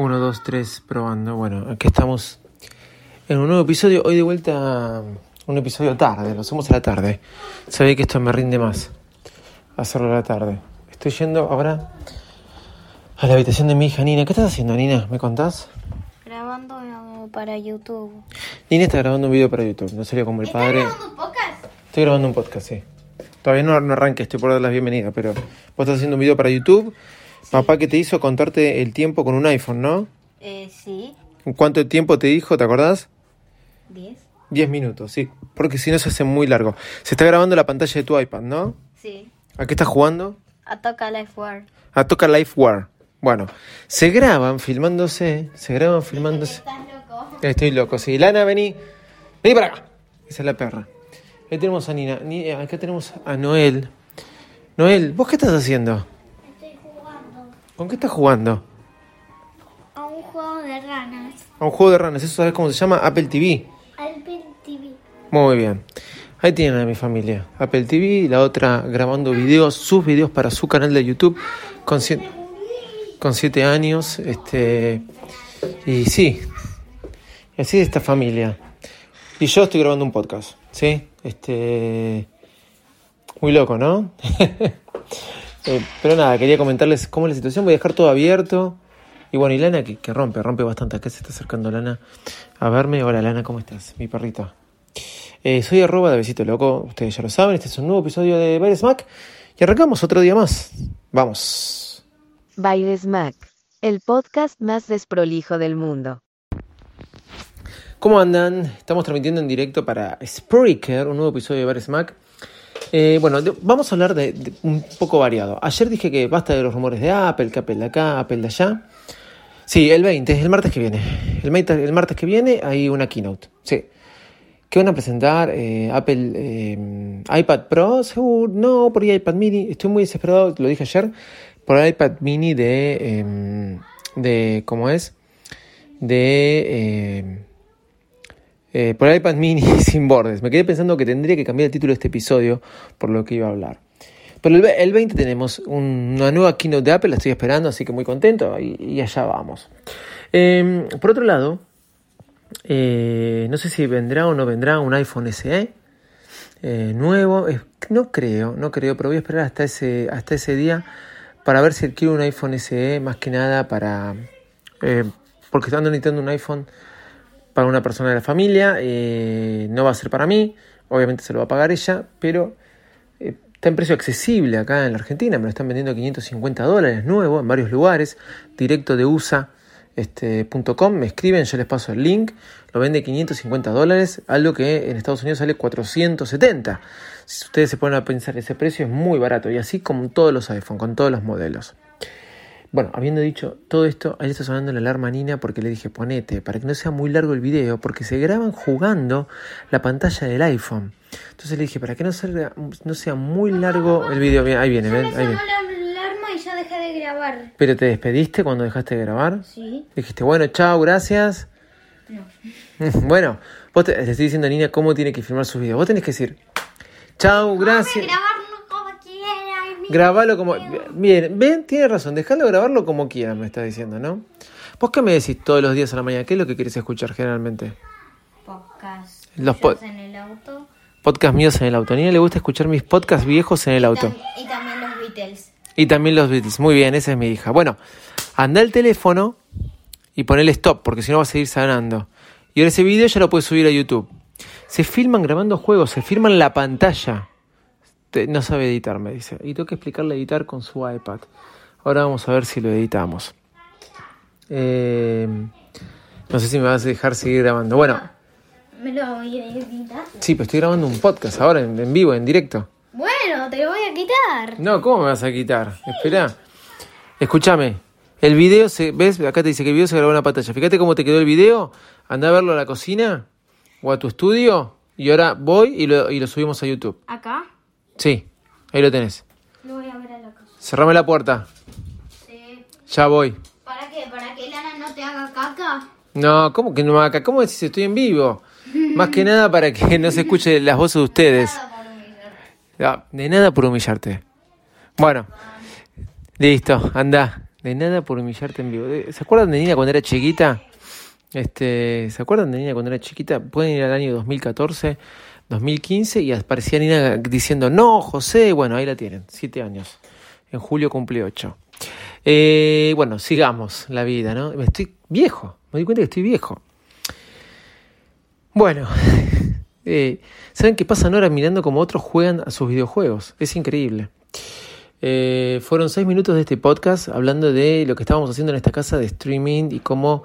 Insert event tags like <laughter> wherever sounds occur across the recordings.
1, 2, 3, probando. Bueno, aquí estamos en un nuevo episodio. Hoy de vuelta, un episodio tarde, lo hacemos a la tarde. Sabía que esto me rinde más hacerlo a la tarde. Estoy yendo ahora a la habitación de mi hija Nina. ¿Qué estás haciendo, Nina? ¿Me contás? Grabando para YouTube. Nina está grabando un video para YouTube. No sería como el padre. ¿Estás grabando podcast? Estoy grabando un podcast, sí. Todavía no, no arranque, estoy por dar las bienvenidas, pero vos estás haciendo un video para YouTube. Papá que te hizo contarte el tiempo con un iPhone, ¿no? Eh, sí. ¿Cuánto tiempo te dijo, te acordás? ¿Diez? 10 minutos, sí. Porque si no se hace muy largo. Se está grabando la pantalla de tu iPad, ¿no? Sí. ¿A qué estás jugando? A Toca Life War. A Toca Life War. Bueno, se graban filmándose, se graban filmándose. ¿Estás loco? Estoy loco, sí. Lana, vení. Vení para acá. Esa es la perra. Ahí tenemos a Nina. Ni- Acá tenemos a Noel. Noel, ¿vos qué estás haciendo? ¿Con qué estás jugando? a un juego de ranas. A un juego de ranas. ¿Eso sabes cómo se llama? Apple TV. Alpin TV. Muy bien. Ahí tienen a mi familia. Apple TV, la otra grabando videos, sus videos para su canal de YouTube con siete, con siete años. Este, y sí, así es esta familia. Y yo estoy grabando un podcast, ¿sí? Este, muy loco, ¿no? <laughs> Eh, pero nada, quería comentarles cómo es la situación. Voy a dejar todo abierto. Y bueno, y Lana que, que rompe, rompe bastante. Acá se está acercando Lana a verme. Hola Lana, ¿cómo estás? Mi perrita. Eh, soy arroba de Besito Loco, ustedes ya lo saben, este es un nuevo episodio de Baile Smack y arrancamos otro día más. Vamos. Bailes Mac, el podcast más desprolijo del mundo. ¿Cómo andan? Estamos transmitiendo en directo para Spreaker, un nuevo episodio de Baile Smack. Eh, bueno, vamos a hablar de, de un poco variado. Ayer dije que basta de los rumores de Apple, que Apple de acá, Apple de allá. Sí, el 20, el martes que viene. El, martes- que viene hay una keynote. Sí. ¿Qué van a presentar? Eh, Apple eh, iPad Pro, seguro, no, por ahí iPad mini. Estoy muy desesperado, lo dije ayer, por el iPad mini de, eh, de ¿cómo es? De, eh, por el iPad mini <laughs> sin bordes. Me quedé pensando que tendría que cambiar el título de este episodio por lo que iba a hablar. Pero el, el 20 tenemos un- una nueva keynote de Apple, la estoy esperando, así que muy contento y, allá vamos. Eh, por otro lado, eh, no sé si vendrá o no vendrá un iPhone SE eh, nuevo. No creo, no creo, pero voy a esperar hasta ese, hasta ese día para ver si adquiero un iPhone SE más que nada para... porque estando necesitando un iPhone para una persona de la familia, eh, no va a ser para mí, obviamente se lo va a pagar ella, pero eh, está en precio accesible acá en la Argentina, me lo están vendiendo a 550 dólares nuevo en varios lugares, directo de USA este, me escriben, yo les paso el link, lo vende 550 dólares, algo que en Estados Unidos sale 470. Si ustedes se ponen a pensar, ese precio es muy barato y así como todos los iPhone, con todos los modelos. Bueno, habiendo dicho todo esto, ahí está sonando la alarma a Nina porque le dije ponete, para que no sea muy largo el video, porque se graban jugando la pantalla del iPhone. Entonces le dije, para que no sea, no sea muy largo el video. Ahí viene, ven, ahí viene. la alarma y ya dejé de grabar. Pero te despediste cuando dejaste de grabar. Sí. Dijiste, bueno, chao, gracias. No. <laughs> Bueno, vos te, le estoy diciendo a Nina cómo tiene que filmar sus videos. Vos tenés que decir, chao, gracias. Grabarlo como. Bien, ven, tiene razón, dejalo grabarlo como quieras, me está diciendo, ¿no? ¿Vos qué me decís todos los días a la mañana? ¿Qué es lo que querés escuchar generalmente? Podcast. Los pod- en el auto. Podcast míos en el auto. A Nina le gusta escuchar mis podcasts viejos en el auto. Y también los Beatles. Y también los Beatles. Muy bien, esa es mi hija. Bueno, anda el teléfono y ponele stop, porque si no va a seguir sanando. Y ahora ese video ya lo puedes subir a YouTube. Se filman grabando juegos, se filman la pantalla. Te- no sabe editar, me dice. Y tengo que explicarle a editar con su iPad. Ahora vamos a ver si lo editamos. Eh, no sé si me vas a dejar seguir grabando. Bueno, ¿Me lo voy a editar? sí, pero estoy grabando un podcast ahora en, en vivo, en directo. Bueno, te lo voy a quitar. No, ¿cómo me vas a quitar? Espera. Escúchame. El video se. ¿Ves? Acá te dice que el video se grabó en la pantalla. Fíjate cómo te quedó el video. Anda a verlo a la cocina o a tu estudio. Y ahora voy y lo, y lo subimos a YouTube. ¿Acá? Sí, ahí lo tenés. Lo voy a ver a la casa. Cerrame la puerta. Sí. Ya voy. ¿Para qué? ¿Para que Lana no te haga caca? No, ¿cómo que no acá? ¿Cómo decís? Estoy en vivo. <laughs> Más que nada para que no se escuche las voces de ustedes. Nada por humillarte. Ah, De nada por humillarte. Bueno, listo, anda. De nada por humillarte en vivo. ¿Se acuerdan de Nina cuando era chiquita? Este, ¿Se acuerdan de Nina cuando era chiquita? Pueden ir al año 2014, 2015 y aparecía Nina diciendo, no, José. Bueno, ahí la tienen, siete años. En julio cumple ocho. Eh, bueno, sigamos la vida, ¿no? Me estoy viejo, me doy cuenta que estoy viejo. Bueno, <laughs> eh, ¿saben qué pasan ahora mirando cómo otros juegan a sus videojuegos? Es increíble. Eh, fueron seis minutos de este podcast hablando de lo que estábamos haciendo en esta casa de streaming y cómo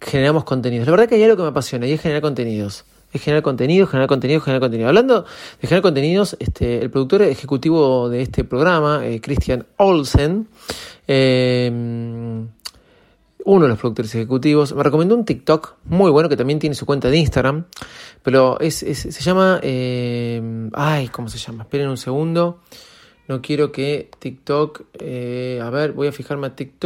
generamos contenidos. La verdad que hay algo que me apasiona y es generar contenidos. Generar contenido, generar contenido, generar contenido. Hablando de generar contenidos, este, el productor ejecutivo de este programa, eh, Christian Olsen, eh, uno de los productores ejecutivos, me recomendó un TikTok muy bueno que también tiene su cuenta de Instagram, pero es, se llama... Eh, ay, ¿cómo se llama? Esperen un segundo. No quiero que TikTok... Eh, a ver, voy a fijarme a TikTok.